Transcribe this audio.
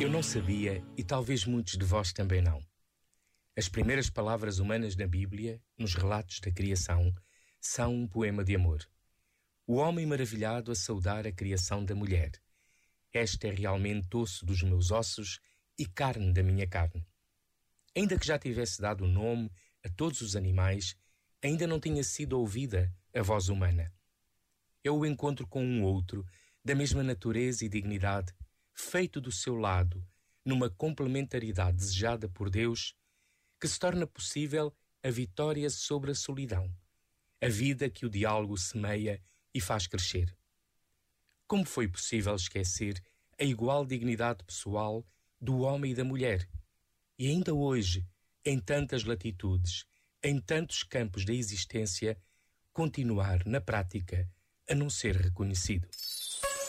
Eu não sabia, e talvez muitos de vós também não. As primeiras palavras humanas na Bíblia, nos relatos da criação, são um poema de amor. O homem maravilhado a saudar a criação da mulher. Esta é realmente osso dos meus ossos e carne da minha carne. Ainda que já tivesse dado o nome a todos os animais, ainda não tinha sido ouvida a voz humana. É o encontro com um outro da mesma natureza e dignidade, feito do seu lado, numa complementaridade desejada por Deus, que se torna possível a vitória sobre a solidão, a vida que o diálogo semeia e faz crescer. Como foi possível esquecer a igual dignidade pessoal do homem e da mulher? E ainda hoje, em tantas latitudes, em tantos campos da existência, continuar na prática a não ser reconhecido.